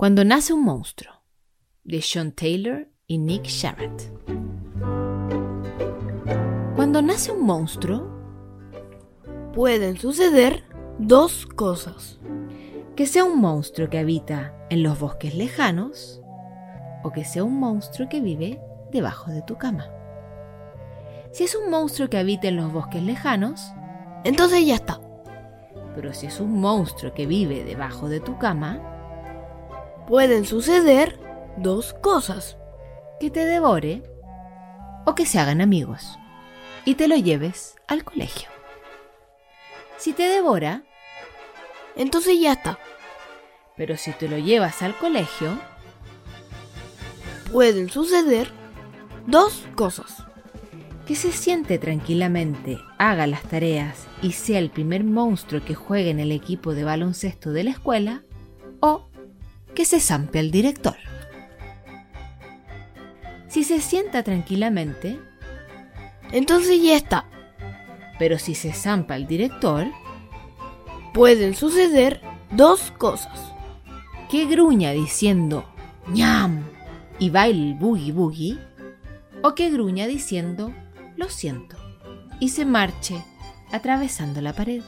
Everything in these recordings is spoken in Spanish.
Cuando nace un monstruo, de Sean Taylor y Nick Sharratt. Cuando nace un monstruo, pueden suceder dos cosas. Que sea un monstruo que habita en los bosques lejanos o que sea un monstruo que vive debajo de tu cama. Si es un monstruo que habita en los bosques lejanos, entonces ya está. Pero si es un monstruo que vive debajo de tu cama, pueden suceder dos cosas. Que te devore o que se hagan amigos y te lo lleves al colegio. Si te devora, entonces ya está. Pero si te lo llevas al colegio, pueden suceder dos cosas. Que se siente tranquilamente, haga las tareas y sea el primer monstruo que juegue en el equipo de baloncesto de la escuela, que se zampe al director. Si se sienta tranquilamente, entonces ya está. Pero si se zampa al director, pueden suceder dos cosas. Que gruña diciendo ñam y baile el boogie boogie, o que gruña diciendo lo siento y se marche atravesando la pared.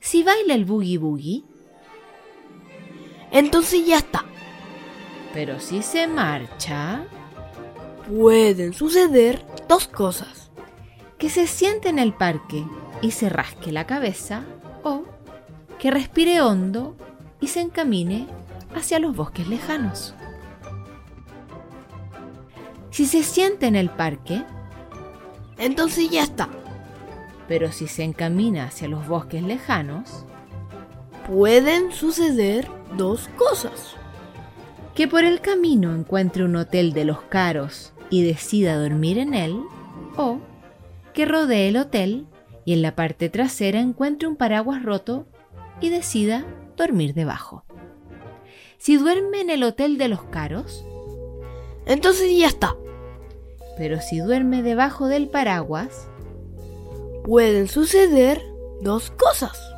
Si baila el boogie boogie, entonces ya está. Pero si se marcha, pueden suceder dos cosas. Que se siente en el parque y se rasque la cabeza o que respire hondo y se encamine hacia los bosques lejanos. Si se siente en el parque, entonces ya está. Pero si se encamina hacia los bosques lejanos, pueden suceder dos cosas. Que por el camino encuentre un hotel de los caros y decida dormir en él, o que rodee el hotel y en la parte trasera encuentre un paraguas roto y decida dormir debajo. Si duerme en el hotel de los caros, entonces ya está. Pero si duerme debajo del paraguas, pueden suceder dos cosas.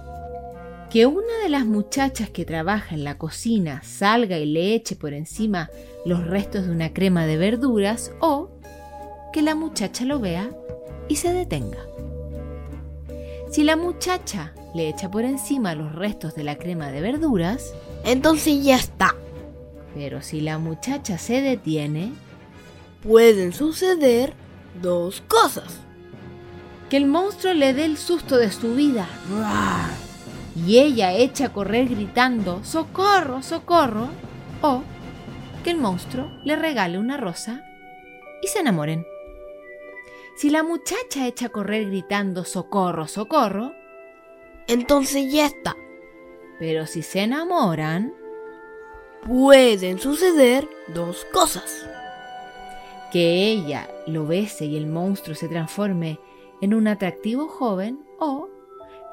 Que una de las muchachas que trabaja en la cocina salga y le eche por encima los restos de una crema de verduras o que la muchacha lo vea y se detenga. Si la muchacha le echa por encima los restos de la crema de verduras, entonces ya está. Pero si la muchacha se detiene, pueden suceder dos cosas. Que el monstruo le dé el susto de su vida y ella echa a correr gritando ¡Socorro, socorro! o que el monstruo le regale una rosa y se enamoren. Si la muchacha echa a correr gritando ¡Socorro, socorro! entonces ya está. Pero si se enamoran, pueden suceder dos cosas. Que ella lo bese y el monstruo se transforme en un atractivo joven o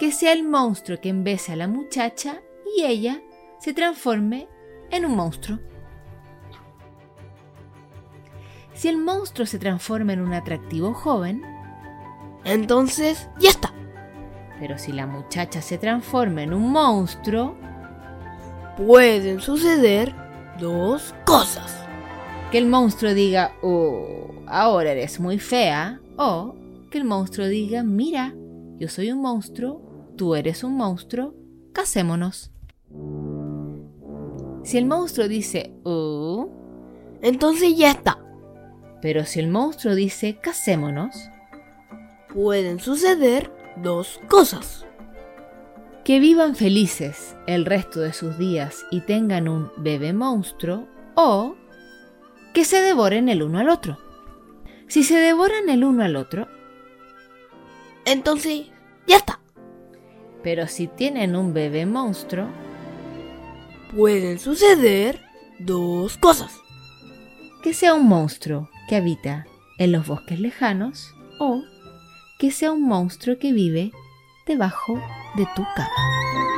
que sea el monstruo que embese a la muchacha y ella se transforme en un monstruo. Si el monstruo se transforma en un atractivo joven, entonces ya está. Pero si la muchacha se transforma en un monstruo, pueden suceder dos cosas. Que el monstruo diga, oh, ahora eres muy fea, o que el monstruo diga, mira, yo soy un monstruo, tú eres un monstruo, casémonos. Si el monstruo dice, oh, entonces ya está. Pero si el monstruo dice, casémonos, pueden suceder dos cosas. Que vivan felices el resto de sus días y tengan un bebé monstruo o que se devoren el uno al otro. Si se devoran el uno al otro, entonces ya está. Pero si tienen un bebé monstruo, pueden suceder dos cosas. Que sea un monstruo que habita en los bosques lejanos o que sea un monstruo que vive debajo de tu cama.